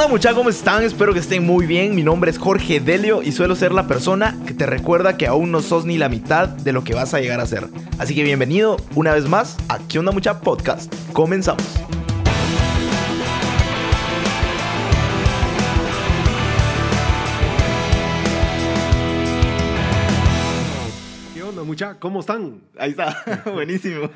onda, mucha? ¿Cómo están? Espero que estén muy bien. Mi nombre es Jorge Delio y suelo ser la persona que te recuerda que aún no sos ni la mitad de lo que vas a llegar a ser. Así que bienvenido una vez más a ¿Qué onda, mucha? Podcast. Comenzamos. ¿Qué onda, mucha? ¿Cómo están? Ahí está, buenísimo.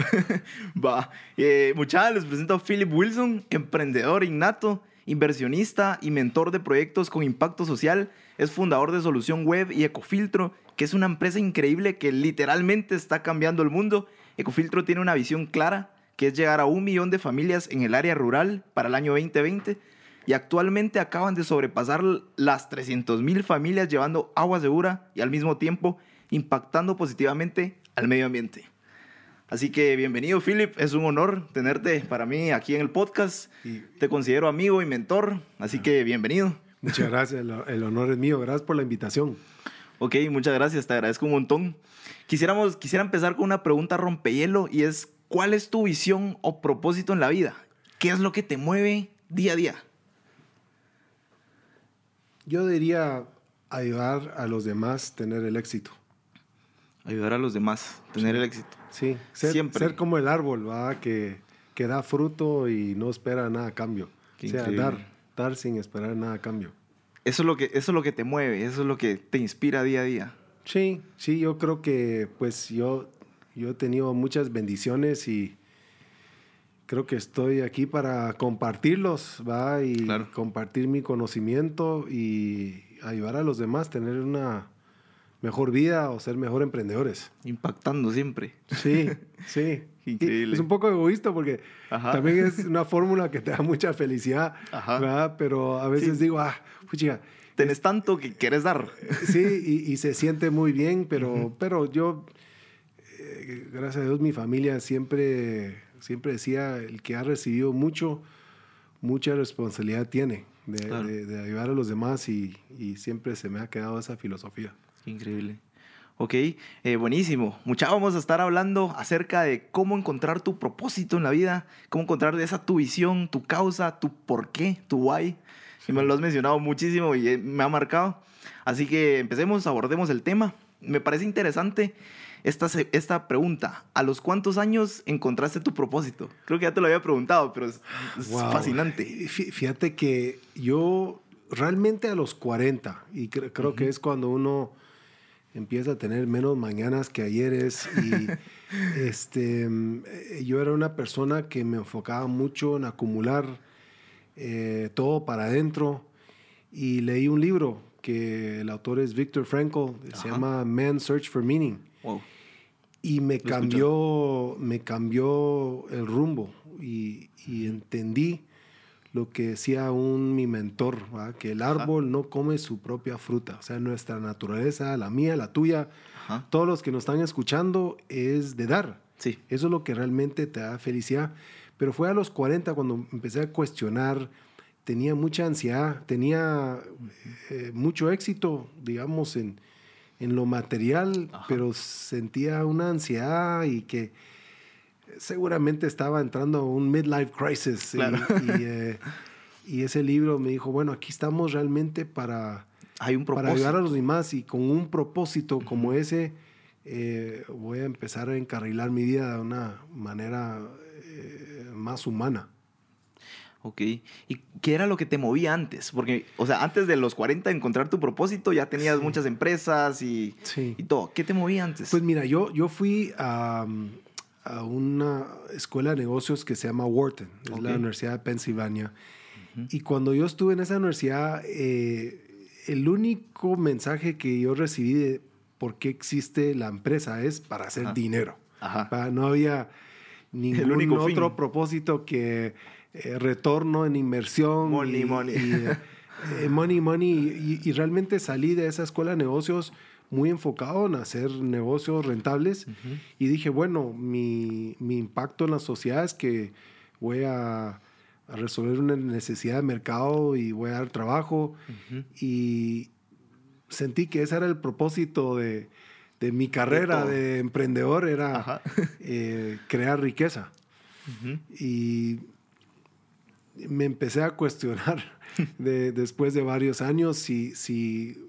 Va, eh, muchachos, les presento a Philip Wilson, emprendedor innato, inversionista y mentor de proyectos con impacto social. Es fundador de Solución Web y Ecofiltro, que es una empresa increíble que literalmente está cambiando el mundo. Ecofiltro tiene una visión clara, que es llegar a un millón de familias en el área rural para el año 2020. Y actualmente acaban de sobrepasar las 300.000 familias llevando agua segura y al mismo tiempo impactando positivamente al medio ambiente. Así que bienvenido, Philip. Es un honor tenerte para mí aquí en el podcast. Y- Te considero amigo y mentor, así que bienvenido. Muchas gracias, el, el honor es mío. Gracias por la invitación. Ok, muchas gracias, te agradezco un montón. Quisiéramos, quisiera empezar con una pregunta rompehielo y es, ¿cuál es tu visión o propósito en la vida? ¿Qué es lo que te mueve día a día? Yo diría ayudar a los demás a tener el éxito. Ayudar a los demás, tener el éxito. Sí, ser, Siempre. ser como el árbol, ¿va? Que, que da fruto y no espera nada a cambio. Qué o sea, increíble. dar, dar sin esperar nada a cambio. Eso es, lo que, eso es lo que te mueve, eso es lo que te inspira día a día. Sí, sí, yo creo que pues yo, yo he tenido muchas bendiciones y creo que estoy aquí para compartirlos, ¿va? Y Claro. compartir mi conocimiento y ayudar a los demás tener una mejor vida o ser mejor emprendedores. Impactando siempre. Sí, sí. Increíble. Es un poco egoísta porque Ajá. también es una fórmula que te da mucha felicidad, Ajá. ¿verdad? Pero a veces Sí. digo, ah, puchiga, Tenés tanto que quieres dar. Sí, y, y se siente muy bien, pero, pero yo, eh, gracias a Dios, mi familia siempre, siempre decía, el que ha recibido mucho, mucha responsabilidad tiene de, Claro. de- de ayudar a los demás y, y siempre se me ha quedado esa filosofía. Increíble. Ok, eh, buenísimo. Mucha vamos a estar hablando acerca de cómo encontrar tu propósito en la vida, cómo encontrar esa tu visión, tu causa, tu por qué, tu why. Y me lo has mencionado muchísimo y eh, me ha marcado. Así que empecemos, abordemos el tema. Me parece interesante esta, esta pregunta. ¿A los cuántos años encontraste tu propósito? Creo que ya te lo había preguntado, pero es, es Wow. fascinante. Fí- Fíjate que yo realmente a los 40, y cre- creo que es cuando uno empieza a tener menos mañanas que ayeres, y este, eh, yo era una persona que me enfocaba mucho en acumular eh, todo para adentro, y leí un libro que el autor es Viktor Frankl, se llama Man's Search for Meaning. Wow. Y me cambió, me cambió el rumbo y, y entendí lo que decía un mi mentor, ¿va? que el árbol no come su propia fruta. O sea, nuestra naturaleza, la mía, la tuya, Ajá. todos los que nos están escuchando, es de dar. Sí. Eso es lo que realmente te da felicidad. Pero fue a los 40 cuando empecé a cuestionar, tenía mucha ansiedad, tenía eh, mucho éxito, digamos, en, en lo material, Ajá. pero sentía una ansiedad y que seguramente estaba entrando a un midlife crisis. Y- Claro. Y, eh, y ese libro me dijo, bueno, aquí estamos realmente para, Hay un para ayudar a los demás y con un propósito como ese eh, voy a empezar a encarrilar mi vida de una manera eh, más humana. Ok. ¿Y qué era lo que te movía antes? Porque, o sea, antes de los 40 de encontrar tu propósito, ya tenías muchas empresas y, Sí. y todo. ¿Qué te movía antes? Pues mira, yo, yo fui a, a una escuela de negocios que se llama Wharton, es la. Universidad de Pensilvania. Y cuando yo estuve en esa universidad, eh, el único mensaje que yo recibí de por qué existe la empresa es para hacer Ajá. dinero. Ajá. No había ningún único fin. otro propósito que eh, retorno en inversión. Money, y, money. y, eh, Eh, money, money. Y, y realmente salí de esa escuela de negocios muy enfocado en hacer negocios rentables. Y dije, bueno, mi, mi, impacto en la sociedad es que voy a, a, resolver una necesidad de mercado y voy a dar trabajo. Y sentí que ese era el propósito de, de mi carrera de, de emprendedor, era eh, crear riqueza. Y me empecé a cuestionar de, después de varios años si, si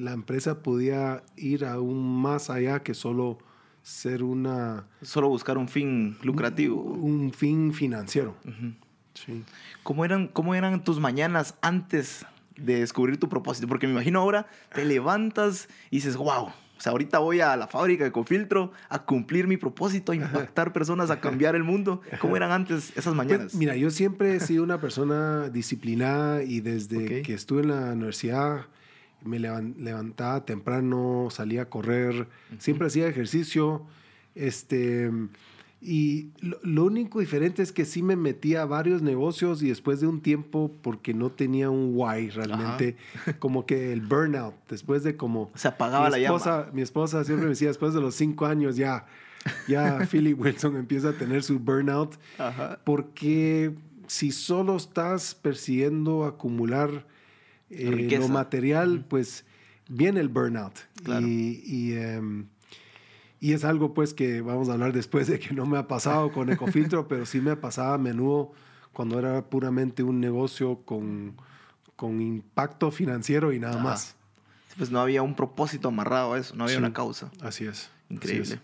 la empresa podía ir aún más allá que solo ser una... Solo buscar un fin lucrativo. Un, un fin financiero. Uh -huh. sí. ¿Cómo, eran, ¿Cómo eran tus mañanas antes de descubrir tu propósito? Porque me imagino ahora te levantas y dices, wow, o sea, ahorita voy a la fábrica de Cofiltro a cumplir mi propósito, a impactar personas, a cambiar el mundo. ¿Cómo eran antes esas mañanas? Pues, mira, yo siempre he sido una persona disciplinada y desde okay. que estuve en la universidad me levantaba temprano, salía a correr, siempre hacía ejercicio. Este, y lo, lo, único diferente es que sí me metía a varios negocios y después de un tiempo, porque no tenía un why realmente, Ajá. como que el burnout, después de como... Se apagaba mi esposa, la llama. Mi esposa siempre me decía, después de los cinco años ya, ya Philip Wilson empieza a tener su burnout, Ajá. porque si solo estás persiguiendo acumular eh, lo material, pues viene el burnout. Claro. Y, y, um, y, es algo pues que vamos a hablar después de que no me ha pasado con Ecofiltro, pero sí me pasaba a menudo cuando era puramente un negocio con, con impacto financiero y nada ah. más. Pues no había un propósito amarrado a eso, no había sí, una causa. Así es. Increíble. Así es.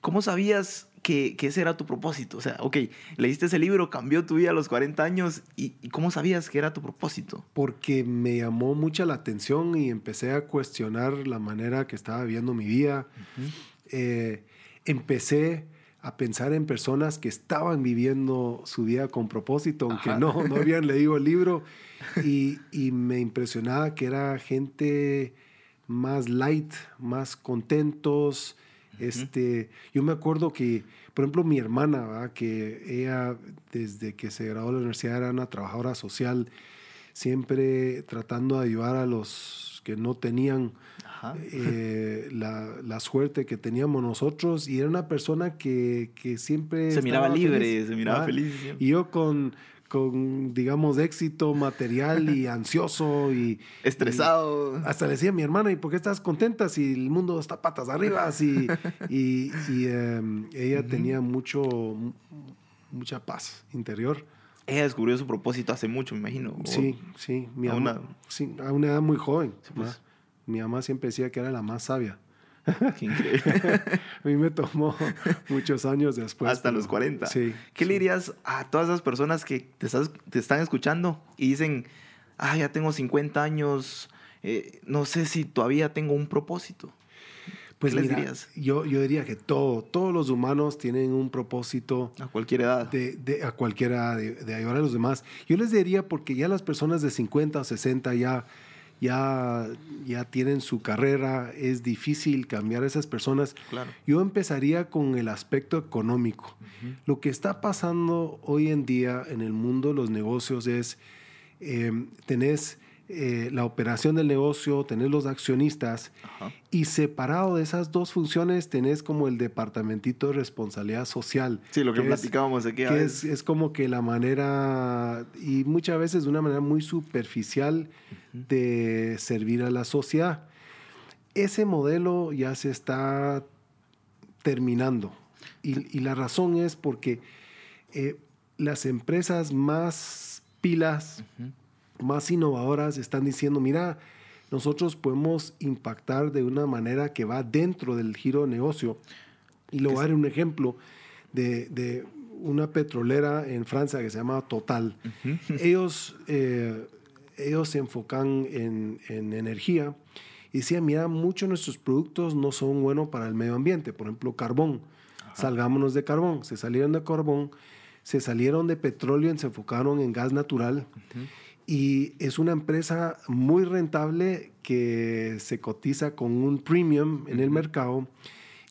¿Cómo sabías que, que, ese era tu propósito? O sea, ok, leíste ese libro, cambió tu vida a los 40 años, ¿y, y cómo sabías que era tu propósito? Porque me llamó mucha la atención y empecé a cuestionar la manera que estaba viviendo mi vida. Uh -huh. eh, empecé a pensar en personas que estaban viviendo su vida con propósito, aunque no, no habían leído el libro, y, y me impresionaba que era gente más light, más contentos, este, yo me acuerdo que, por ejemplo, mi hermana, ¿verdad? que ella desde que se graduó de la universidad era una trabajadora social, siempre tratando de ayudar a los que no tenían eh, la, la, suerte que teníamos nosotros y era una persona que, que siempre... Se miraba libre, feliz, se miraba ¿verdad? feliz. Siempre. Y yo con con, digamos, éxito material y ansioso y... Estresado. Y hasta le decía a mi hermana, ¿y por qué estás contenta si el mundo está patas arriba? Y, y, y um, ella uh -huh. tenía mucho, mucha paz interior. Ella descubrió su propósito hace mucho, me imagino. Sí, sí. Mi a, una... sí, a una edad muy joven. Sí, pues. Mi mamá siempre decía que era la más sabia. Qué increíble. a mí me tomó muchos años después. Hasta pero, los 40. Sí. ¿Qué sí. le dirías a todas esas personas que te, estás, te están escuchando y dicen, ah, ya tengo 50 años, eh, no sé si todavía tengo un propósito? Pues ¿Qué mira, les dirías? Yo, yo diría que todo, todos los humanos tienen un propósito. A cualquier edad. De, de a cualquier edad, de, de ayudar a los demás. Yo les diría porque ya las personas de 50 o 60 ya ya, ya tienen su carrera, es difícil cambiar a esas personas. Claro. Yo empezaría con el aspecto económico. Uh -huh. Lo que está pasando hoy en día en el mundo de los negocios es, eh, tenés eh, la operación del negocio, tenés los accionistas Ajá. y separado de esas dos funciones tenés como el departamentito de responsabilidad social. Sí, lo que, que platicábamos aquí. Que es, es, como que la manera, y muchas veces de una manera muy superficial, uh -huh. de servir a la sociedad. Ese modelo ya se está terminando y, y la razón es porque eh, las empresas más pilas, uh -huh más innovadoras están diciendo, mira, nosotros podemos impactar de una manera que va dentro del giro de negocio. Y le voy a dar un ejemplo de, de, una petrolera en Francia que se llama Total. Uh -huh. ellos, eh, ellos se enfocan en, en, energía y decían, mira, muchos de nuestros productos no son buenos para el medio ambiente. Por ejemplo, carbón. Ajá. Salgámonos de carbón. Se salieron de carbón, se salieron de petróleo y se enfocaron en gas natural. Uh -huh y es una empresa muy rentable que se cotiza con un premium en el mercado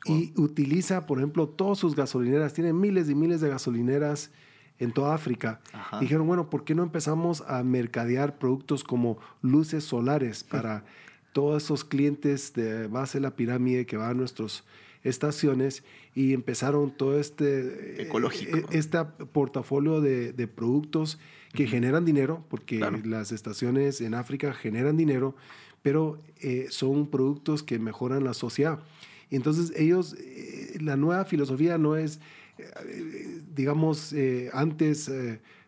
y utiliza, por ejemplo, todas sus gasolineras, tiene miles y miles de gasolineras en toda África. Ajá. Dijeron, bueno, ¿por qué no empezamos a mercadear productos como luces solares para todos esos clientes de base de la pirámide que van a nuestras estaciones? Y empezaron todo este, Ecológico. eh, este portafolio de, de productos que generan dinero, porque Claro. las estaciones en África generan dinero, pero eh, son productos que mejoran la sociedad. Entonces ellos, eh, la nueva filosofía no es, eh, digamos, antes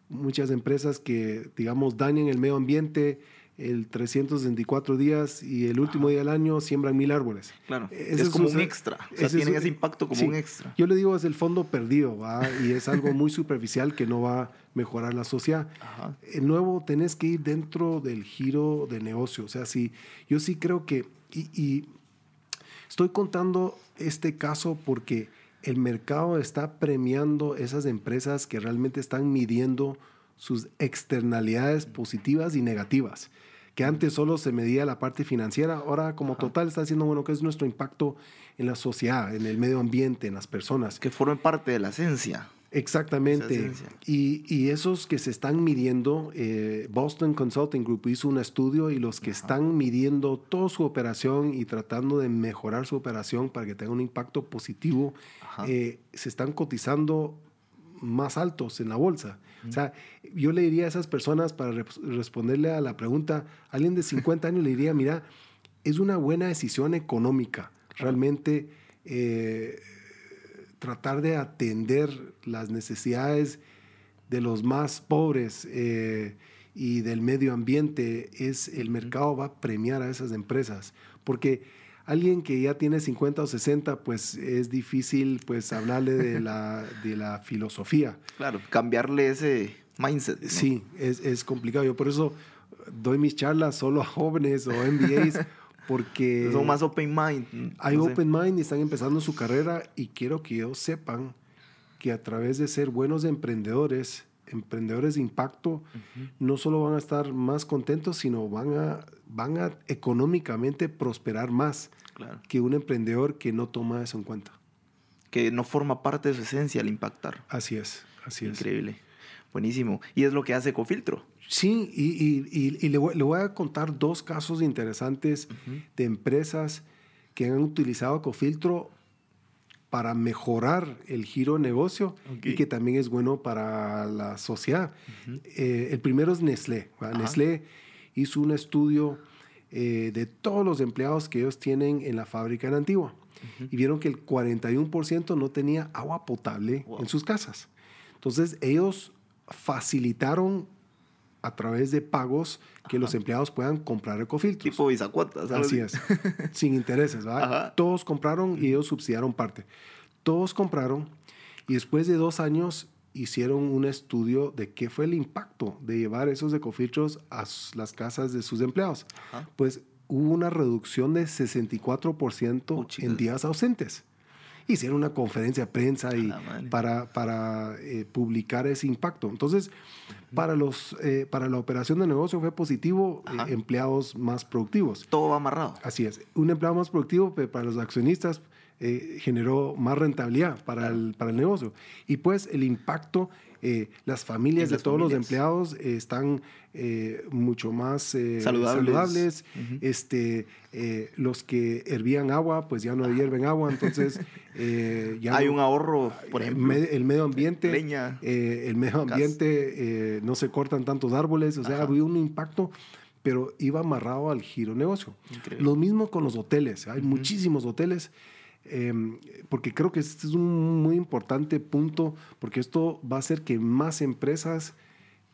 muchas empresas que, digamos, dañan el medio ambiente el 364 días y el último día del año siembran mil árboles. Claro. Ese es como un extra. O sea, ese es tienen ese impacto como sí. un extra. Yo le digo es el fondo perdido, ¿va? Y es algo muy superficial que no va a mejorar la sociedad. Ajá. El nuevo tenés que ir dentro del giro de negocio. O sea, sí, yo sí creo que, y, y estoy contando este caso porque el mercado está premiando esas empresas que realmente están midiendo sus externalidades positivas y negativas. Que antes solo se medía la parte financiera, ahora como total está diciendo, bueno, ¿qué es nuestro impacto en la sociedad, en el medio ambiente, en las personas? Que formen parte de la esencia. Exactamente. Y, y esos que se están midiendo, eh, Boston Consulting Group hizo un estudio y los que están midiendo toda su operación y tratando de mejorar su operación para que tenga un impacto positivo, eh, se están cotizando más altos en la bolsa. O sea, yo le diría a esas personas para res- responderle a la pregunta, alguien de 50 años le diría, mira, es una buena decisión económica. Realmente eh, tratar de atender las necesidades de los más pobres eh, y del medio ambiente es el mercado va a premiar a esas empresas porque alguien que ya tiene 50 o 60 pues es difícil pues hablarle de la, de la filosofía Claro. Cambiarle ese mindset. ¿no? Sí, es, es complicado. Yo por eso doy mis charlas solo a jóvenes o MBAs, porque Son más open mind. hay no sé. open mind y están empezando su carrera y quiero que ellos sepan que a través de ser buenos emprendedores, emprendedores de impacto, no solo van a estar más contentos, sino van a, van a económicamente prosperar más Claro. que un emprendedor que no toma eso en cuenta. Que no forma parte de su esencia al impactar. Así es, así es. Increíble. Buenísimo. Y es lo que hace Cofiltro. Sí, y, y- y- y le, voy, le voy a contar dos casos interesantes de empresas que han utilizado Cofiltro para mejorar el giro de negocio y Ok. que también es bueno para la sociedad. Eh, el primero es Nestlé. Ajá. Nestlé hizo un estudio eh, de todos los empleados que ellos tienen en la fábrica en Antigua y vieron que el 41% no tenía agua potable Wow. en sus casas. Entonces ellos facilitaron a través de pagos que los empleados puedan comprar ecofiltros. Tipo bisacuatas. algo Así es, sin intereses, ¿verdad? Ajá. Todos compraron y ellos subsidiaron parte. Todos compraron y después de dos años hicieron un estudio de qué fue el impacto de llevar esos ecofiltros a las casas de sus empleados. Ajá. Pues hubo una reducción de 64% Puchica. en días ausentes. Hicieron una conferencia de prensa y para, para eh, publicar ese impacto. Entonces, para, los, eh, para la operación de negocio fue positivo, eh, empleados más productivos. Todo va amarrado. Así es. Un empleado más productivo para los accionistas eh, generó más rentabilidad para, el, para el negocio. Y pues el impacto, eh, las familias de todos los empleados eh, están eh, mucho más Saludables. este, los que hervían agua, pues ya no hierven agua, entonces ya Hay no- un ahorro, por ejemplo. me- el medio ambiente, leña, el medio ambiente, no se cortan tantos árboles, o sea, Ajá. había un impacto, pero iba amarrado al giro negocio. Increíble. Lo mismo con los hoteles, hay muchísimos hoteles, eh, porque creo que este es un muy importante punto, porque esto va a hacer que más empresas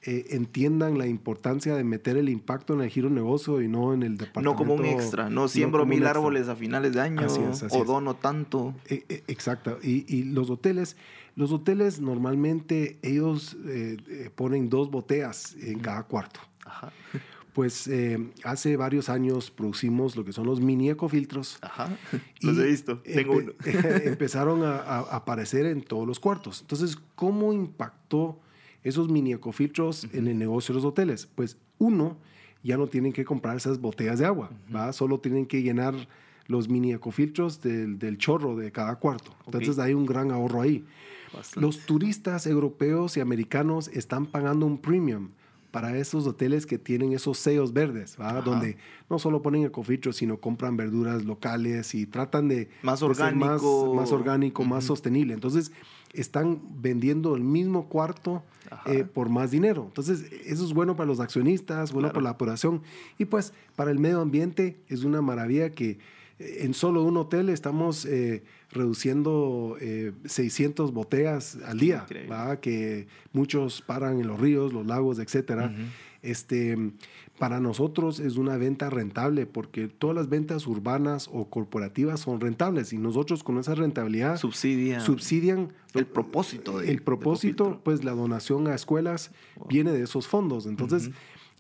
eh, entiendan la importancia de meter el impacto en el giro negocio y no en el departamento. no como un extra. No siembro mil árboles a finales de año. Así es, así o es. dono tanto. Eh, eh, Exacto. Y, y los hoteles, los hoteles normalmente ellos eh, eh, ponen dos botellas en cada cuarto. Ajá. Pues eh, hace varios años producimos lo que son los mini ecofiltros. Ajá. Los he visto. Tengo uno. empe- empezaron a, a aparecer en todos los cuartos. Entonces, ¿cómo impactó esos mini ecofiltros en el negocio de los hoteles? Pues uno, ya no tienen que comprar esas botellas de agua, ¿va? Solo tienen que llenar los mini ecofiltros del, del chorro de cada cuarto. Entonces, hay un gran ahorro ahí. bastante. Los turistas europeos y americanos están pagando un premium para esos hoteles que tienen esos sellos verdes, donde no solo ponen ecofiltro, sino compran verduras locales y tratan de Más de ser más, orgánico. más orgánico, más sostenible. Entonces, están vendiendo el mismo cuarto eh, por más dinero. Entonces, eso es bueno para los accionistas, bueno Claro. para la población y pues para el medio ambiente es una maravilla que en solo un hotel estamos eh, reduciendo eh, 600 botellas al día, que muchos paran en los ríos, los lagos, etcétera. Este, para nosotros es una venta rentable porque todas las ventas urbanas o corporativas son rentables y nosotros con esa rentabilidad Subsidia. subsidian El propósito de- el propósito pues la donación a escuelas viene de esos fondos. Entonces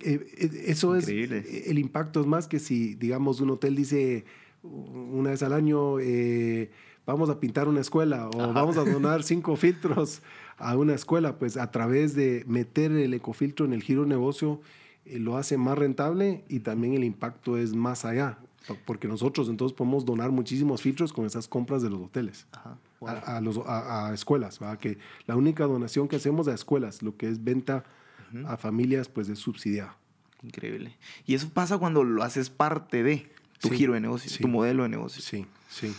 eh, eh, eso Increíble. es el impacto. Es más que si digamos un hotel dice una vez al año eh, vamos a pintar una escuela o Ajá. vamos a donar cinco filtros a una escuela pues a través de meter el ecofiltro en el giro negocio eh, lo hace más rentable y también el impacto es más allá porque nosotros entonces podemos donar muchísimos filtros con esas compras de los hoteles Ajá. a, a los, a, a escuelas, ¿verdad? que la única donación que hacemos a escuelas, lo que es venta a familias, pues es subsidiada. Increíble. Y eso pasa cuando lo haces parte de tu Sí, giro de negocio, sí. tu modelo de negocio. Sí, sí.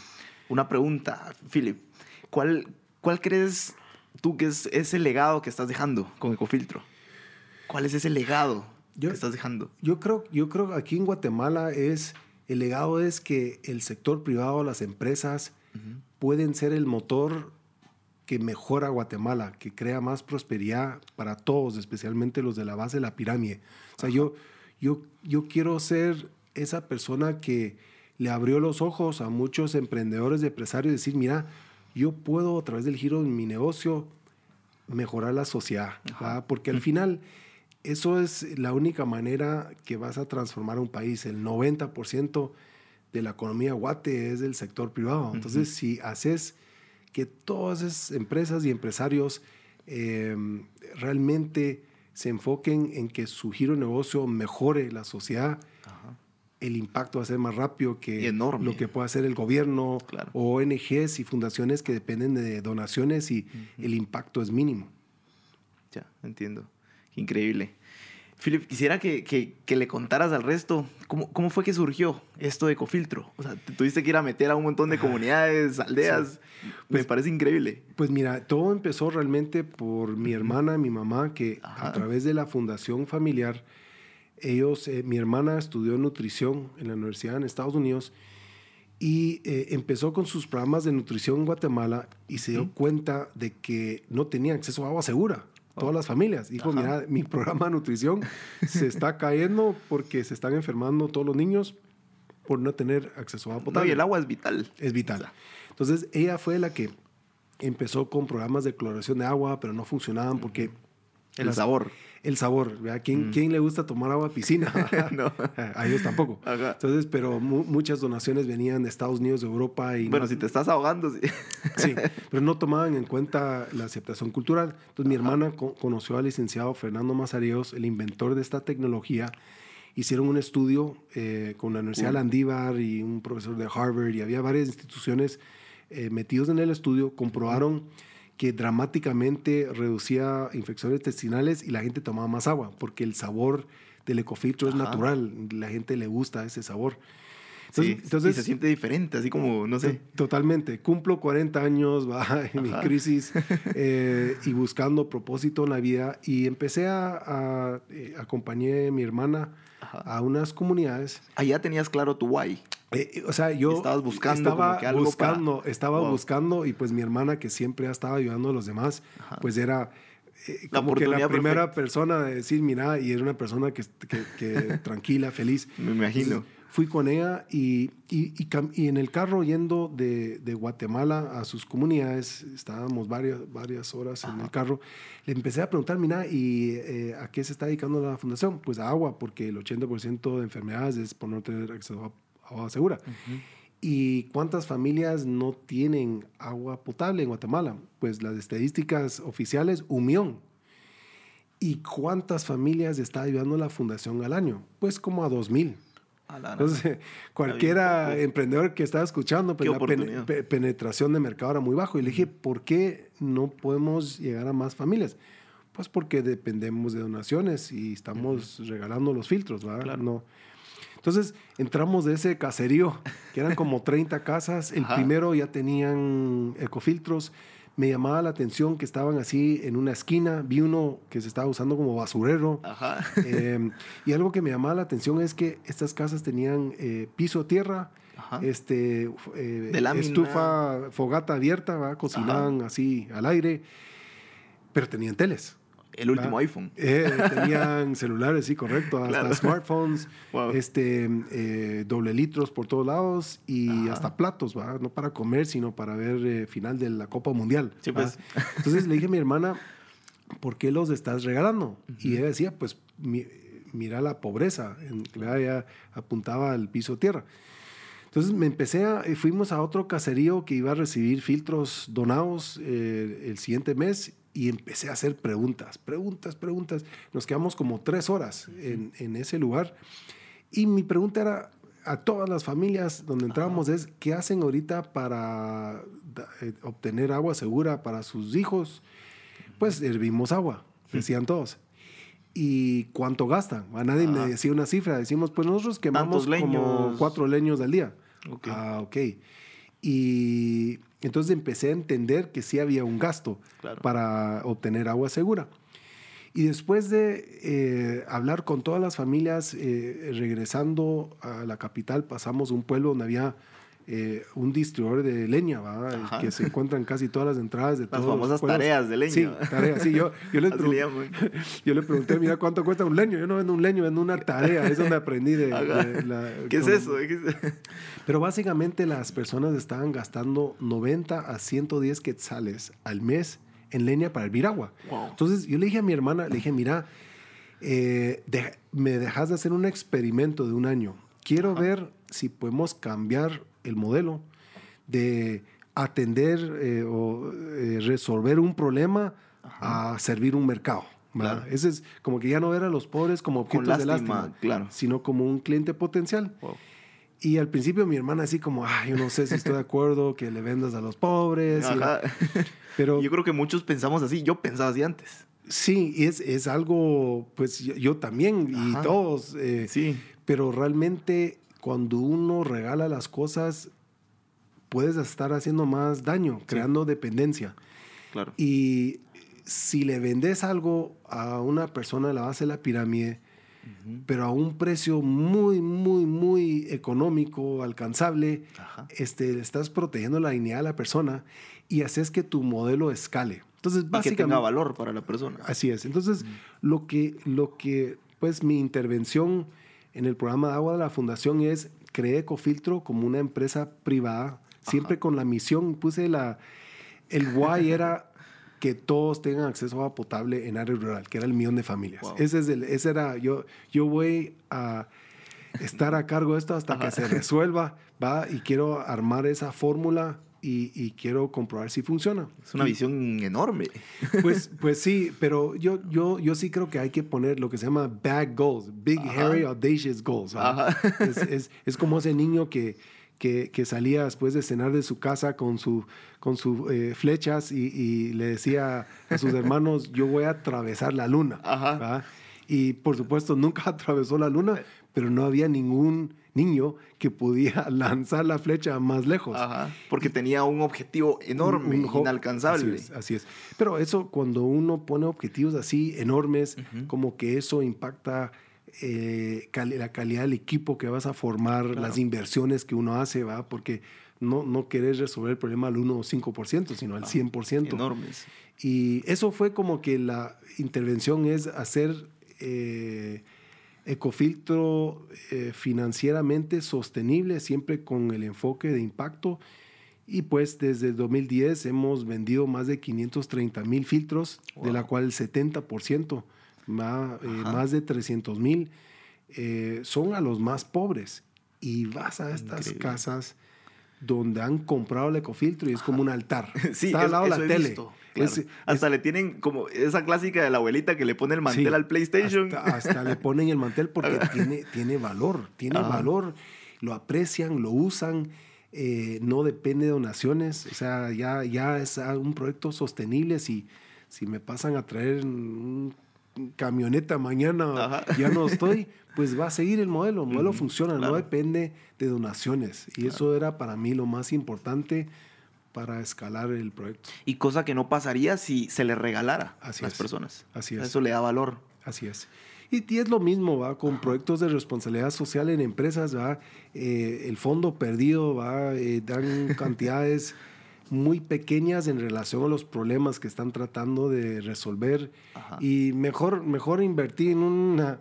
Una pregunta, Philip. ¿Cuál, ¿Cuál crees tú que es ese legado que estás dejando con Ecofiltro? ¿Cuál es ese legado Yo- que estás dejando? Yo creo, yo creo que aquí en Guatemala es, el legado es que el sector privado, las empresas, pueden ser el motor que mejora Guatemala, que crea más prosperidad para todos, especialmente los de la base de la pirámide. O sea, yo, yo, yo quiero ser esa persona que le abrió los ojos a muchos emprendedores, empresarios, y decir, mira, yo puedo a través del giro en mi negocio mejorar la sociedad, porque al final eso es la única manera que vas a transformar un país. El 90% de la economía guate es del sector privado. Entonces, si haces que todas esas empresas y empresarios eh, realmente se enfoquen en que su giro de negocio mejore la sociedad, el impacto va a ser más rápido que enorme. lo que puede hacer el gobierno Claro. o ONGs y fundaciones que dependen de donaciones y el impacto es mínimo. Ya, entiendo. Increíble. Philip, quisiera que, que- que le contaras al resto cómo, cómo fue que surgió esto de Ecofiltro. O sea, te tuviste que ir a meter a un montón de comunidades, aldeas. Me Pues- parece increíble. Pues mira, todo empezó realmente por mi hermana, mi mamá, que Ajá. a través de la fundación familiar, ellos, eh, mi hermana estudió nutrición en la universidad en Estados Unidos y eh, empezó con sus programas de nutrición en Guatemala y se dio cuenta de que no tenía acceso a agua segura. Todas las familias. Dijo, Ajá. mira, mi programa de nutrición se está cayendo porque se están enfermando todos los niños por no tener acceso a agua No, potable y el agua es vital. es vital. Entonces, ella fue la que empezó con programas de cloración de agua, pero no funcionaban porque El Las- sabor. El sabor, ¿verdad? ¿Quién, quién le gusta tomar agua de piscina? No. A ellos tampoco. Ajá. Entonces, pero mu- muchas donaciones venían de Estados Unidos, de Europa y Bueno, no- si te estás ahogando, sí. Sí, pero no tomaban en cuenta la aceptación cultural. Entonces mi hermana co- conoció al licenciado Fernando Mazareos, el inventor de esta tecnología. Hicieron un estudio eh, con la Universidad Cool. Landívar y un profesor de Harvard y había varias instituciones eh, metidos en el estudio. Comprobaron que dramáticamente reducía infecciones intestinales y la gente tomaba más agua porque el sabor del ecofiltro es natural. La gente le gusta ese sabor. Sí, Entonces- y se siente diferente, así como, no sé. To- Totalmente. Cumplo 40 años, va, en mi Ajá. crisis eh, y buscando propósito en la vida. Y empecé a, a- eh, acompañé a mi hermana Ajá. a unas comunidades. Allá tenías claro tu why. Eh, eh, o sea, yo Estabas buscando estaba que algo buscando, para- estaba Wow. buscando y pues mi hermana que siempre ha estado ayudando a los demás, Ajá. pues era eh, La como que la primera perfecta. persona de decir, mira, y era una persona que, que- que tranquila, feliz. Me imagino. Entonces, fui con ella y, y, y en el carro yendo de, de Guatemala a sus comunidades, estábamos varias, varias horas en el carro, le empecé a preguntar, mira, ¿y eh, a qué se está dedicando la fundación? Pues a agua, porque el 80% de enfermedades es por no tener acceso a agua segura. ¿Y cuántas familias no tienen agua potable en Guatemala? Pues las estadísticas oficiales, un millón. ¿Y cuántas familias está ayudando la fundación al año? Pues como a dos mil. A la gran. Entonces, cualquiera emprendedor que estaba escuchando, pues la pene- oportunidad. pe- penetración de mercado era muy bajo. Y le dije, ¿por qué no podemos llegar a más familias? Pues porque dependemos de donaciones y estamos regalando los filtros, ¿verdad? Claro. No. Entonces entramos de ese caserío, que eran como 30 casas. El Ajá. primero ya tenían ecofiltros. Me llamaba la atención que estaban así en una esquina. Vi uno que se estaba usando como basurero. Ajá. Eh, y algo que me llamaba la atención es que estas casas tenían eh, piso tierra, Ajá. este, eh, estufa, fogata abierta, ¿va? cocinaban así al aire, pero tenían teles. El último ¿va? iPhone. Eh, tenían celulares, sí, correcto, hasta Claro. smartphones, Wow. este, eh, doble litros por todos lados y Ajá. hasta platos, ¿va? no para comer, sino para ver eh, final de la Copa Mundial. Sí, pues. Entonces le dije a mi hermana, ¿por qué los estás regalando? Y ella decía, pues mi- mira la pobreza, en, ella apuntaba al piso tierra. Entonces me empecé a, fuimos a otro caserío que iba a recibir filtros donados el siguiente mes y empecé a hacer preguntas, preguntas, preguntas. Nos quedamos como tres horas en, en ese lugar y mi pregunta era a todas las familias donde entrábamos es, ¿qué hacen ahorita para eh, obtener agua segura para sus hijos? Pues hervimos agua, decían todos. ¿Y cuánto gastan? A nadie me decía una cifra. Decimos, pues nosotros quemamos como cuatro leños al día. Ok. Ah, ok. Y entonces empecé a entender que sí había un gasto Claro. para obtener agua segura. Y después de eh, hablar con todas las familias, eh, regresando a la capital, pasamos a un pueblo donde había eh, un distribuidor de leña, que se encuentran casi todas las entradas de Las todos los famosas tareas de leña. Sí, tareas. Sí, yo, yo, les le yo pregunté, mira, ¿cuánto cuesta un leño? Yo no vendo un leño, vendo una tarea. Es donde aprendí de... La- ¿Qué es eso? ¿Qué es- pero básicamente las personas estaban gastando 90 a 110 quetzales al mes en leña para hervir agua. Wow. Entonces yo le dije a mi hermana, le dije, mira, eh, de- me dejas de hacer un experimento de un año. Quiero ver si podemos cambiar el modelo de atender eh, o eh, resolver un problema a servir un mercado. Claro. Ese es como que ya no ver a los pobres como objetos de lástima, lástima, claro. sino como un cliente potencial. Wow. Y al principio mi hermana así como, ay, yo no sé si estoy de acuerdo que le vendas a los pobres. y la- Ajá. pero Yo creo que muchos pensamos así. Yo pensaba así antes. sí, es, es algo, pues yo, yo también y Ajá. todos. eh, Sí. Pero realmente cuando uno regala las cosas, puedes estar haciendo más daño, creando dependencia. Claro. Y si le vendes algo a una persona de la base de la pirámide, pero a un precio muy, muy, muy económico, alcanzable, Ajá. este, estás protegiendo la dignidad de la persona y haces que tu modelo escale. Entonces, Y que básicamente... tenga valor para la persona. Así es. Entonces, lo que, lo que, pues mi intervención en el programa de agua de la fundación es creé Ecofiltro como una empresa privada, siempre con la misión, puse la, el why era que todos tengan acceso a agua potable en área rural, que era el millón de familias. Wow. Ese es el, ese era, yo, yo voy a estar a cargo de esto hasta que se resuelva, va, y quiero armar esa fórmula y, y quiero comprobar si funciona. Es una visión enorme. Pues, pues sí, pero yo, yo, yo sí creo que hay que poner lo que se llama bag goals, big, Ajá. hairy, audacious goals. Es, es- es como ese niño que, que, que salía después de cenar de su casa con su con sus eh, flechas y, y le decía a sus hermanos, yo voy a atravesar la luna. Ajá. Y por supuesto nunca atravesó la luna, pero no había ningún niño que podía lanzar la flecha más lejos. Ajá. Porque tenía un objetivo enorme, Un- un ho- inalcanzable. Así es, así es. Pero eso, cuando uno pone objetivos así enormes, como que eso impacta eh, la calidad del equipo que vas a formar, las inversiones que uno hace, ¿va? Porque no, no querés resolver el problema al 1 o 5%, sino al 100%. Enormes. Y eso fue como que la intervención es hacer eh, Ecofiltro eh, financieramente sostenible, siempre con el enfoque de impacto. Y pues desde 2010 hemos vendido más de 530 mil filtros, de la cual el 70%, más, eh, más de 300 mil, eh, son a los más pobres. Y vas a estas Increíble. casas donde han comprado el ecofiltro y es como un altar. Sí, Está al lado de la tele. visto, claro. Es- Hasta le tienen como esa clásica de la abuelita que le pone el mantel Sí, al PlayStation. Hasta, hasta le ponen el mantel porque tiene, tiene valor, tiene Ajá. valor, lo aprecian, lo usan, eh, no depende de donaciones, o sea, ya, ya es un proyecto sostenible. Si, si me pasan a traer un camioneta mañana, Ajá. ya no estoy, pues va a seguir el modelo, el modelo funciona, claro. no depende de donaciones. Y eso era para mí lo más importante para escalar el proyecto. Y cosa que no pasaría si se le regalara Así a las es. personas. Así es. Eso le da valor. Así es. Y, y es lo mismo, ¿va? Con proyectos de responsabilidad social en empresas, ¿va? Eh, el fondo perdido, ¿va? Eh, dan cantidades muy pequeñas en relación a los problemas que están tratando de resolver. Ajá. Y mejor, mejor invertir en un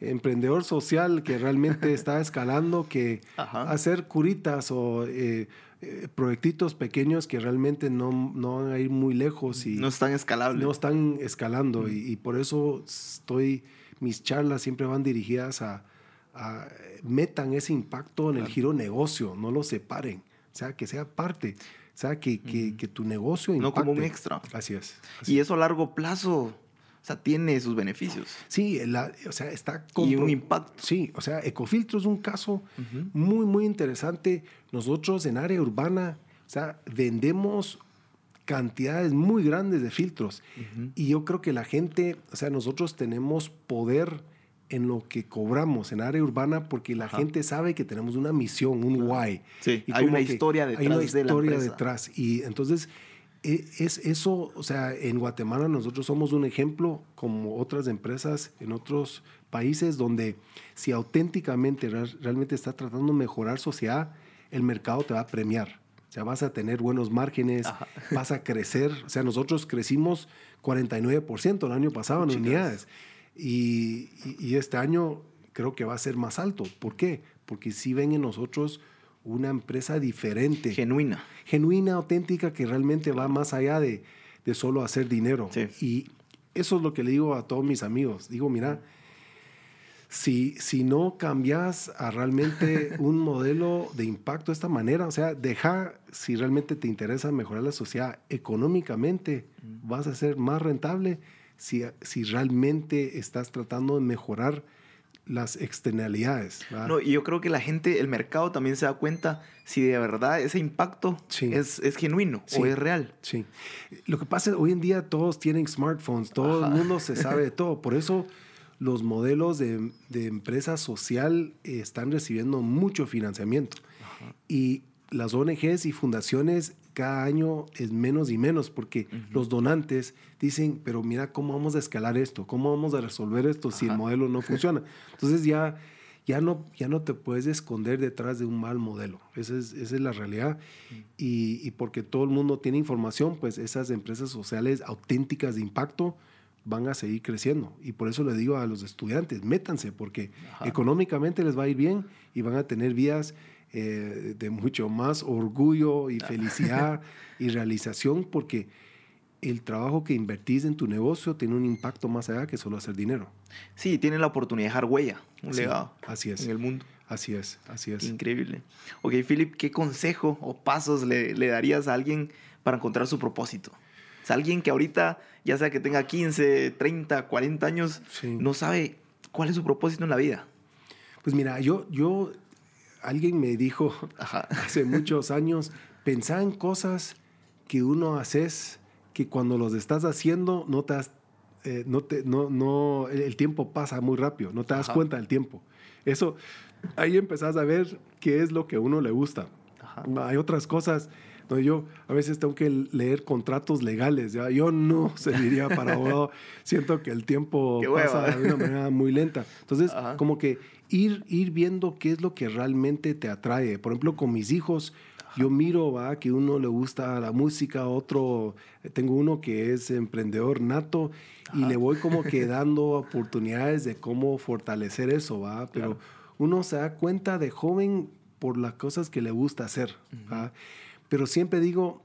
emprendedor social que realmente está escalando que Ajá. hacer curitas o eh, eh, proyectitos pequeños que realmente no, no van a ir muy lejos. Y, No es tan escalable. no están escalando y, y por eso estoy, mis charlas siempre van dirigidas a, a metan ese impacto en el giro negocio, no lo separen, o sea, que sea parte, o sea, que, que, que tu negocio No impacte. como un extra. Así es. así y eso a largo plazo, o sea, tiene sus beneficios. Sí, la- o sea, está Y un impacto. Sí, o sea, Ecofiltro es un caso muy, muy interesante. Nosotros en área urbana, o sea, vendemos cantidades muy grandes de filtros. Y yo creo que la gente, o sea, nosotros tenemos poder en lo que cobramos en área urbana porque la Ajá. gente sabe que tenemos una misión, un why. Sí, Y hay una historia Hay una detrás de la historia detrás. Y entonces, e- es eso, o sea, en Guatemala nosotros somos un ejemplo como otras empresas en otros países donde si auténticamente real- realmente estás tratando de mejorar sociedad, el mercado te va a premiar. O sea, vas a tener buenos márgenes, Ajá. vas a crecer. O sea, nosotros crecimos 49% el año pasado en Chicas. unidades. Y, y- y este año creo que va a ser más alto. ¿Por qué? Porque sí ven en nosotros una empresa diferente Genuina. genuina, auténtica, que realmente va más allá de, de solo hacer dinero. Sí. Y eso es lo que le digo a todos mis amigos. Digo, mira, si, si no cambias a realmente un modelo de impacto de esta manera, o sea, deja, si realmente te interesa mejorar la sociedad económicamente, vas a ser más rentable si, si realmente estás tratando de mejorar las externalidades. No, y yo creo que la gente, el mercado también se da cuenta si de verdad ese impacto Sí. es, es genuino Sí. o es real. Sí. Lo que pasa es hoy en día todos tienen smartphones, todo Ajá. el mundo se sabe de todo. Por eso los modelos de, de empresa social están recibiendo mucho financiamiento. Y las ONGs y fundaciones cada año es menos y menos porque los donantes dicen, pero mira cómo vamos a escalar esto, cómo vamos a resolver esto si el Ajá. modelo no funciona. Entonces ya, ya, no, ya no te puedes esconder detrás de un mal modelo. Esa es, esa es la realidad. Y, y porque todo el mundo tiene información, pues esas empresas sociales auténticas de impacto van a seguir creciendo. Y por eso le digo a los estudiantes, métanse, porque Ajá. económicamente les va a ir bien y van a tener vidas eh, de mucho más orgullo y felicidad y realización, porque el trabajo que invertís en tu negocio tiene un impacto más allá que solo hacer dinero. Sí, tienen la oportunidad de dejar huella, un Sí, legado así es. en el mundo. Así es, así es. Increíble. Ok, Philip, ¿qué consejo o pasos le, le darías a alguien para encontrar su propósito? O sea, alguien que ahorita, ya sea que tenga 15, 30, 40 años, Sí. no sabe cuál es su propósito en la vida. Pues mira, yo, yo, alguien me dijo Ajá. hace muchos años, pensá en cosas que uno haces que cuando los estás haciendo no te eh, no te, no, no, el el tiempo pasa muy rápido, no te das Ajá. cuenta del tiempo. Eso, ahí empezás a ver qué es lo que a uno le gusta. Ajá. Hay otras cosas. No, yo a veces tengo que leer contratos legales. ¿ya? Yo no serviría para abogado. Siento que el tiempo pasa de una manera muy lenta. Entonces, Ajá. como que ir, ir viendo qué es lo que realmente te atrae. Por ejemplo, con mis hijos, yo miro ¿va? que uno le gusta la música, otro, tengo uno que es emprendedor nato y Ajá. le voy como que dando oportunidades de cómo fortalecer eso, ¿va? Pero Claro. uno se da cuenta de joven por las cosas que le gusta hacer, ¿va? Pero siempre digo,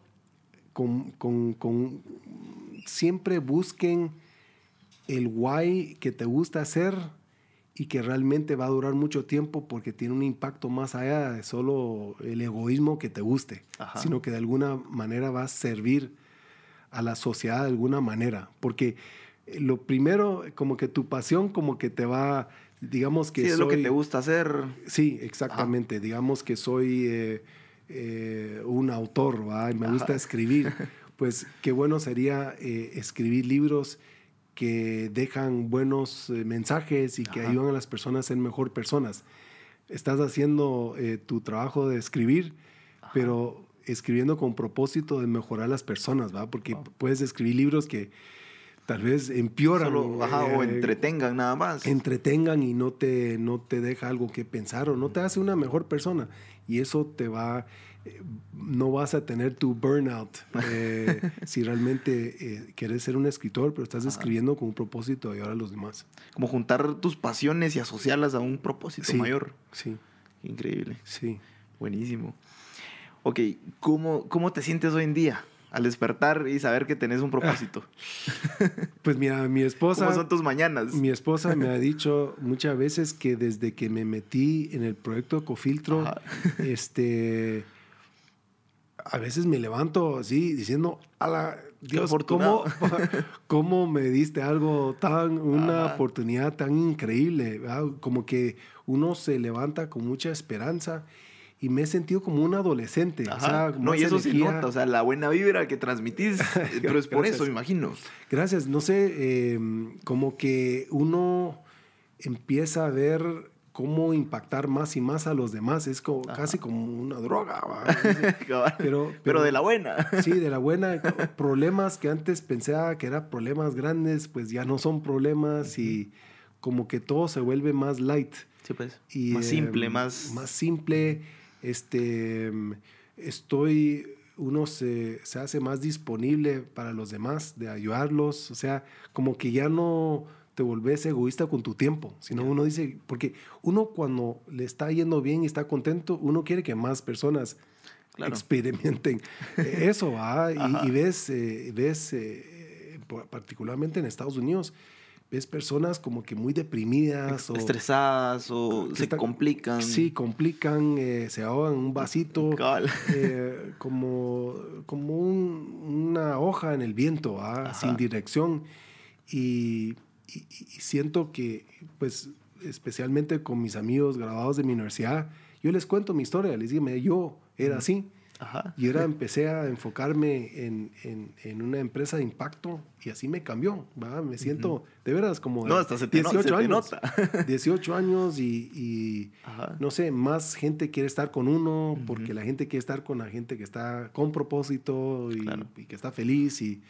con, con- con- siempre busquen el why que te gusta hacer y que realmente va a durar mucho tiempo porque tiene un impacto más allá de solo el egoísmo que te guste, Ajá. sino que de alguna manera va a servir a la sociedad de alguna manera. Porque eh, lo primero, como que tu pasión, como que te va, digamos que Sí, es lo que te gusta hacer. Sí, exactamente. Digamos que soy eh, eh, un autor, ¿va? Y me gusta escribir. Pues qué bueno sería eh, escribir libros que dejan buenos eh, mensajes y que Ajá. ayudan a las personas a ser mejor personas. Estás haciendo tu trabajo de escribir, pero escribiendo con propósito de mejorar las personas, ¿va? Porque puedes escribir libros que tal vez empeoran. Solo, ajá, o eh, entretengan nada más. entretengan y no te, no te deja algo que pensar o no te hace una mejor persona. Y eso te va, eh, no vas a tener tu burnout eh, si realmente eh, quieres ser un escritor, pero estás escribiendo con un propósito de ayudar a los demás. Como juntar tus pasiones y asociarlas a un propósito Sí. mayor. Sí, Increíble. sí. Buenísimo. Ok, ¿cómo, ¿cómo te sientes hoy en día al despertar y saber que tenés un propósito? Pues mira, mi esposa... ¿Cómo son tus mañanas? Mi esposa me ha dicho muchas veces que desde que me metí en el proyecto Cofiltro, Ajá. este, a veces me levanto así diciendo, ala, Dios, afortunado". ¿cómo, ¿cómo me diste algo tan, una Ajá. oportunidad tan increíble? ¿verdad? Como que uno se levanta con mucha esperanza y me he sentido como un adolescente. o Ajá. sea, no, y eso se energía. nota, o sea, la buena vibra que transmitís, pero es por Gracias. eso, me imagino. Gracias. No sé, eh, como que uno empieza a ver cómo impactar más y más a los demás. Es como, casi como una droga. Pero- Pero, pero- de la buena. Sí, de la buena. Problemas que antes pensaba que eran problemas grandes, pues ya no son problemas y como que todo se vuelve más light. Sí, pues. Y, más simple, em, más... Más simple. Este, estoy, uno se, se hace más disponible para los demás, de ayudarlos. O sea, como que ya no te volvés egoísta con tu tiempo, sino uno dice, porque uno cuando le está yendo bien y está contento, uno quiere que más personas Claro. experimenten eh, eso, ¿va? Y, y ves, eh, ves eh, particularmente en Estados Unidos, ves personas como que muy deprimidas o Estresadas o se están- complican. Sí, complican, eh, se ahogan en un vasito, eh, como, como un- una hoja en el viento, ¿ah? Sin dirección. Y, y- y siento que, pues, especialmente con mis amigos graduados de mi universidad, yo les cuento mi historia, les digo, "Mira, yo era así. Ajá. Y ahora empecé a enfocarme en, en- en una empresa de impacto y así me cambió. Me siento de veras como No, hasta se te, no- se te años. nota. 18 años y, no sé, más gente quiere estar con uno porque la gente quiere estar con la gente que está con propósito y, Claro. y que está feliz y,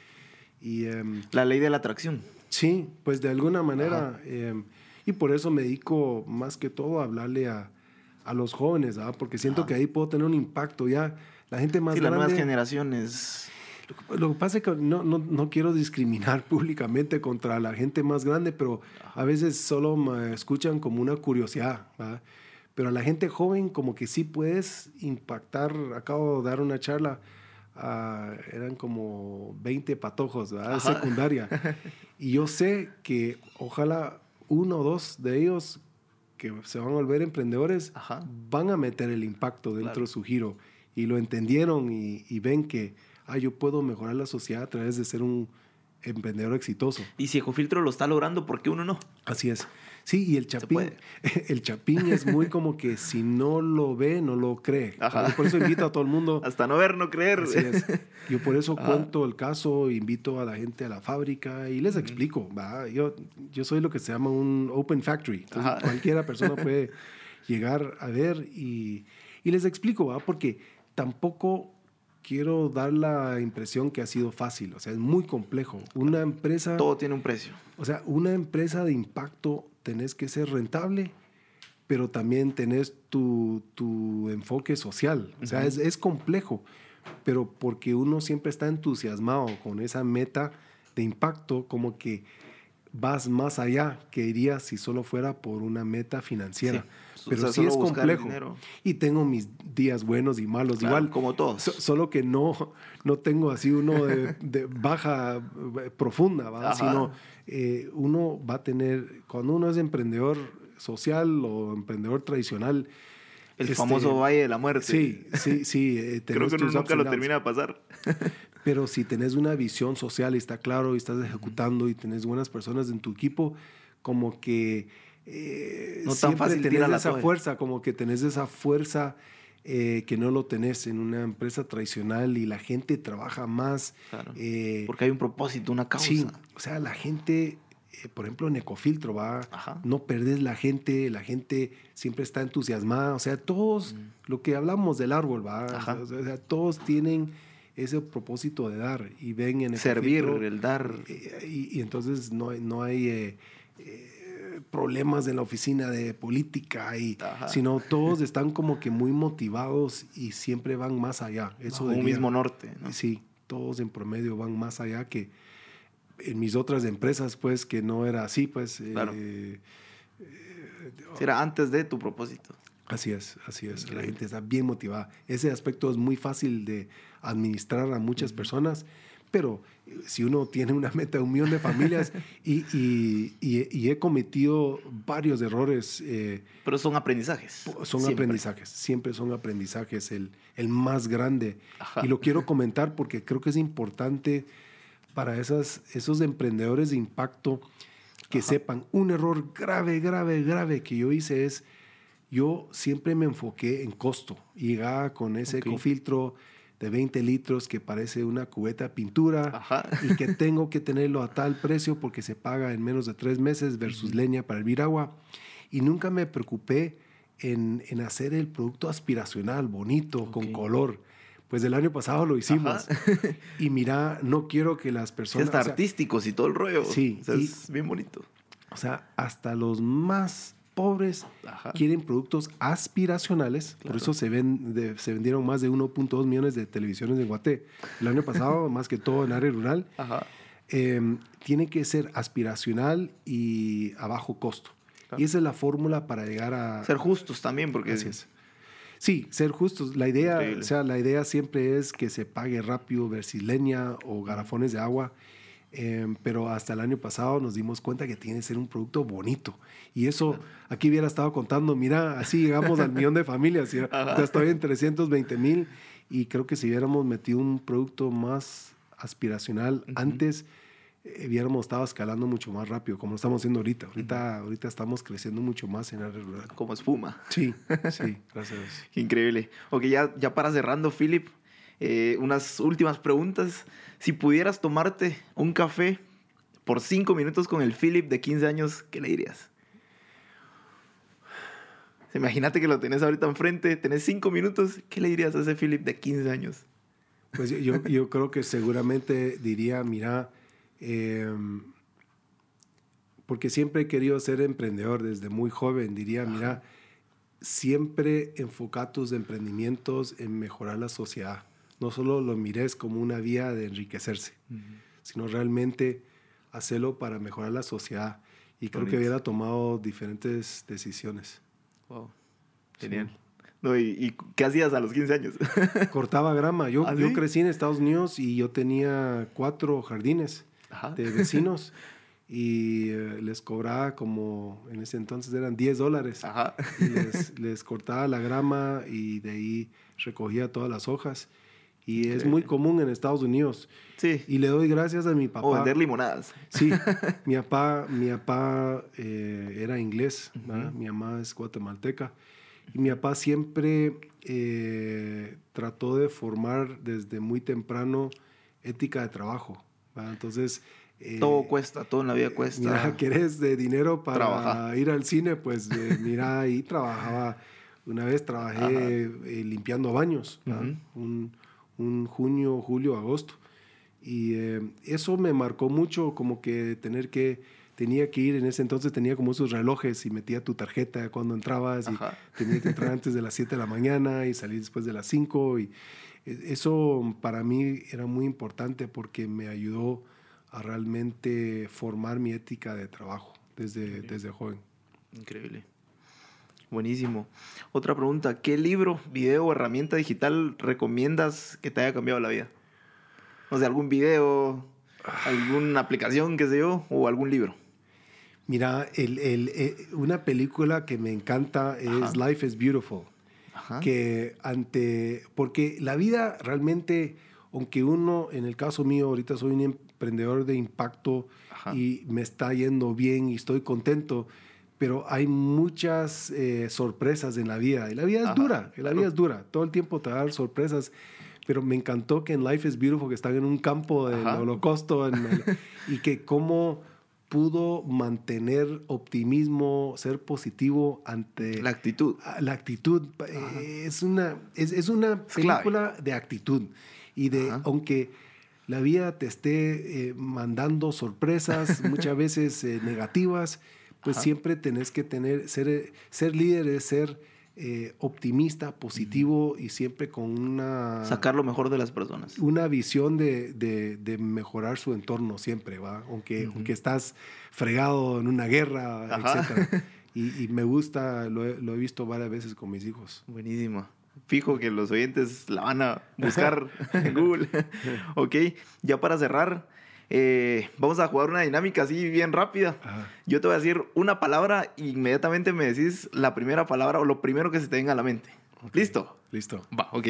y, em, La ley de la atracción. sí, pues de alguna manera em, y por eso me dedico más que todo a hablarle a, a los jóvenes, porque siento Ajá. que ahí puedo tener un impacto ya. La gente más Sí, las grande... nuevas generaciones. Lo que pasa es que no, no, no quiero discriminar públicamente contra la gente más grande, pero a veces solo me escuchan como una curiosidad. ¿va? Pero a la gente joven como que sí puedes impactar. Acabo de dar una charla, ah, eran como 20 patojos ¿verdad? secundaria. y yo sé que ojalá uno o dos de ellos que se van a volver emprendedores Ajá. van a meter el impacto dentro Claro. de su giro y lo entendieron y, y ven que ah, yo puedo mejorar la sociedad a través de ser un emprendedor exitoso. Y si Ecofiltro lo está logrando, ¿por qué uno no? Así es. Sí, y el chapín, el chapín es muy como que si no lo ve, no lo cree. Ajá. Por eso invito a todo el mundo. Hasta no ver, no creer. Así es. Yo por eso Ajá. cuento el caso, invito a la gente a la fábrica y les explico. ¿va? Yo, yo soy lo que se llama un open factory. Entonces, cualquiera persona puede llegar a ver y, y les explico, ¿va? porque tampoco quiero dar la impresión que ha sido fácil. O sea, es muy complejo. Una empresa... Todo tiene un precio. O sea, una empresa de impacto tenés que ser rentable, pero también tenés tu, tu enfoque social. O sea, es, es complejo, pero porque uno siempre está entusiasmado con esa meta de impacto, como que vas más allá que irías si solo fuera por una meta financiera. Sí. O Pero sea, sí es complejo. Y tengo mis días buenos y malos. Claro, Igual, como todos. So- solo que no, no tengo así uno de, de baja eh, profunda, ¿va? Sino eh, uno va a tener, cuando uno es emprendedor, social o emprendedor tradicional. El este, famoso Valle de la Muerte. Sí, sí, sí. eh, Creo que uno nunca lo termina de pasar. Pero si tenés una visión social y está claro y estás ejecutando y tenés buenas personas en tu equipo, como que eh, No tan siempre fácil tenés la esa toalla. fuerza, como que tenés esa fuerza eh, que no lo tenés en una empresa tradicional y la gente trabaja más. Claro. eh, Porque hay un propósito, una causa. Sí, o sea, la gente, eh, por ejemplo, en Ecofiltro, va, Ajá. no perdés la gente, la gente siempre está entusiasmada, o sea, todos, lo que hablamos del árbol, va, Mm. O sea, todos tienen ese propósito de dar y ven en Servir, Ecofiltro, el dar. y, y entonces no hay, no hay eh, eh, problemas en la oficina de política, y, Ajá. sino todos están como que muy motivados y siempre van más allá. Eso Bajo un mismo norte. ¿no? Sí, todos en promedio van más allá que en mis otras empresas, pues, que no era así, pues. Claro. eh, Era antes de tu propósito. así es, así es. La gente está bien motivada. Ese aspecto es muy fácil de administrar a muchas personas, pero eh, si uno tiene una meta de un millón de familias y, y- y- y he cometido varios errores, eh, Pero son aprendizajes. son Siempre. aprendizajes, siempre son aprendizajes, el, el más grande. Ajá. Y lo quiero comentar porque creo que es importante para esas, esos emprendedores de impacto que sepan. Un error grave, grave, grave que yo hice es, yo siempre me enfoqué en costo. Y Llegaba con ese Ok. ecofiltro de 20 litros que parece una cubeta de pintura Ajá. y que tengo que tenerlo a tal precio porque se paga en menos de tres meses versus leña para hervir agua. Y nunca me preocupé en, en hacer el producto aspiracional, bonito, con Ok. color. Pues el año pasado lo hicimos. Y mira, no quiero que las personas... hasta o sea, artísticos y todo el rollo. Sí, O sea, y- es bien bonito. o sea, hasta los más pobres Ajá. quieren productos aspiracionales. Claro. Por eso se, ven, de- se vendieron más de 1.2 millones de televisiones en Guaté. El año pasado, más que todo en área rural. Ajá. eh, tiene que ser aspiracional y a bajo costo. Claro. Y esa es la fórmula para llegar a... Ser justos también, porque Así es. Sí, ser justos. La idea, Increíble. o sea, la idea siempre es que se pague rápido versus leña o garrafones de agua. Eh, pero hasta el año pasado nos dimos cuenta que tiene que ser un producto bonito. Y eso, aquí hubiera estado contando, mira, así llegamos al millón de familias. ¿sí? Ya estoy en 320 mil y creo que si hubiéramos metido un producto más aspiracional antes, eh, hubiéramos estado escalando mucho más rápido, como lo estamos haciendo ahorita. Ahorita, ahorita estamos creciendo mucho más en área rural. como espuma. Sí, sí, gracias. increíble. Ok, ya, ya para cerrando, Philip, eh, unas últimas preguntas. Si pudieras tomarte un café por cinco minutos con el Philip de 15 años, ¿qué le dirías? Imagínate que lo tenés ahorita enfrente, tenés cinco minutos, ¿qué le dirías a ese Philip de 15 años? Pues yo- yo, creo que seguramente diría, mira, eh, porque siempre he querido ser emprendedor desde muy joven, diría, mira, siempre enfoca tus emprendimientos en mejorar la sociedad. No solo lo mires como una vía de enriquecerse, sino realmente hacerlo para mejorar la sociedad. Y creo que Bonito. hubiera tomado diferentes decisiones. Wow, genial. No, ¿y, y qué hacías a los 15 años? Cortaba grama. Yo, ¿Ah, yo sí? crecí en Estados Unidos y yo tenía cuatro jardines. Ajá. de vecinos y eh, les cobraba como, en ese entonces eran 10 dólares. Ajá. Y les, les cortaba la grama y de ahí recogía todas las hojas. Y es muy común en Estados Unidos. Sí. Y le doy gracias a mi papá. O vender limonadas. Sí, mi papá, mi papá eh, era inglés, ¿verdad? mi mamá es guatemalteca. Y mi papá siempre eh, trató de formar desde muy temprano ética de trabajo. ¿verdad? Entonces... eh, todo cuesta, todo en la vida cuesta. Mira, ¿querés de dinero para Trabaja. ir al cine? Pues eh, mira, ahí trabajaba. Una vez trabajé eh, limpiando baños, ¿verdad? un, un junio, julio, agosto. Y eh, eso me marcó mucho, como que tener que, tenía que ir, en ese entonces tenía como esos relojes y metía tu tarjeta cuando entrabas y Ajá. tenía que entrar antes de las 7 de la mañana y salir después de las 5. Y eh, eso para mí era muy importante porque me ayudó a realmente formar mi ética de trabajo desde, desde joven. Increíble. Buenísimo. Otra pregunta, ¿qué libro, video o herramienta digital recomiendas que te haya cambiado la vida? O sea, algún video, alguna aplicación, qué sé yo, o algún libro. Mira, el, el, eh, una película que me encanta es Ajá. Life is Beautiful. Ajá. Que ante. Porque la vida realmente, aunque uno, en el caso mío, ahorita soy un emprendedor de impacto Ajá. y me está yendo bien y estoy contento, pero hay muchas eh, sorpresas en la vida. Y la vida es Ajá, dura, y la vida es dura. Todo el tiempo te va a dar sorpresas. Pero me encantó que en Life is Beautiful, que están en un campo del Ajá. holocausto, en el- y que cómo pudo mantener optimismo, ser positivo ante La actitud. La actitud eh, es una es, es una Es película de actitud y de Ajá. aunque la vida te esté eh, mandando sorpresas muchas veces eh, negativas pues Ajá. siempre tenés que tener ser eh, ser líder es ser eh, optimista positivo y siempre con una Sacar lo mejor de las personas. una visión de, de- de mejorar su entorno siempre, ¿va? Aunque, aunque estás fregado en una guerra, Ajá. etc. Y, y me gusta, lo he, lo he visto varias veces con mis hijos. Buenísimo. Fijo que los oyentes la van a buscar en Google. ok, ya para cerrar, eh, vamos a jugar una dinámica así bien rápida. Ajá. Yo te voy a decir una palabra e inmediatamente me decís la primera palabra o lo primero que se te venga a la mente. ¿Listo? Listo. Va, ok.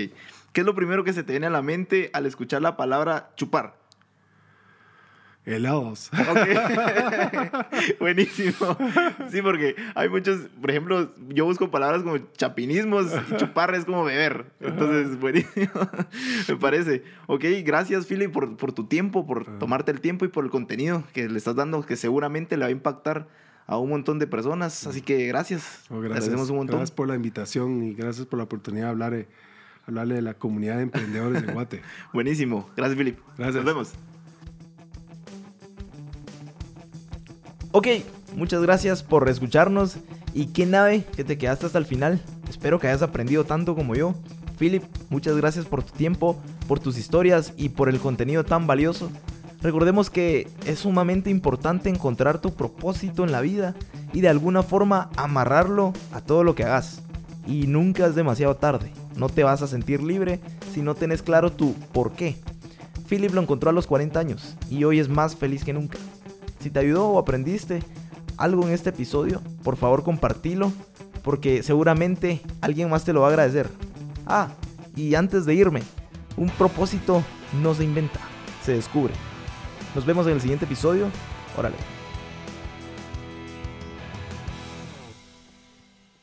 ¿Qué es lo primero que se te viene a la mente al escuchar la palabra chupar? Helados. Ok. Buenísimo. Sí, porque hay muchos, por ejemplo, yo busco palabras como chapinismos y chupar es como beber. Entonces, buenísimo. Me parece. Ok, gracias, Philip, por, por tu tiempo, por Ah. tomarte el tiempo y por el contenido que le estás dando, que seguramente le va a impactar a un montón de personas. Así que gracias. Oh, gracias. agradecemos un montón. Gracias por la invitación y gracias por la oportunidad de hablar, eh, hablarle de la comunidad de emprendedores de Guate. Buenísimo. Gracias, Philip. Gracias. Nos vemos. Ok, muchas gracias por escucharnos. Y qué nave que te quedaste hasta el final. Espero que hayas aprendido tanto como yo. Philip, muchas gracias por tu tiempo, por tus historias y por el contenido tan valioso. Recordemos que es sumamente importante encontrar tu propósito en la vida y de alguna forma amarrarlo a todo lo que hagas. Y nunca es demasiado tarde. No te vas a sentir libre si no tenés claro tu por qué. Philip lo encontró a los 40 años y hoy es más feliz que nunca. Si te ayudó o aprendiste algo en este episodio, por favor compartilo porque seguramente alguien más te lo va a agradecer. Ah, y antes de irme, un propósito no se inventa, se descubre. Nos vemos en el siguiente episodio. Órale.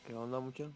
¿Qué onda, mucho?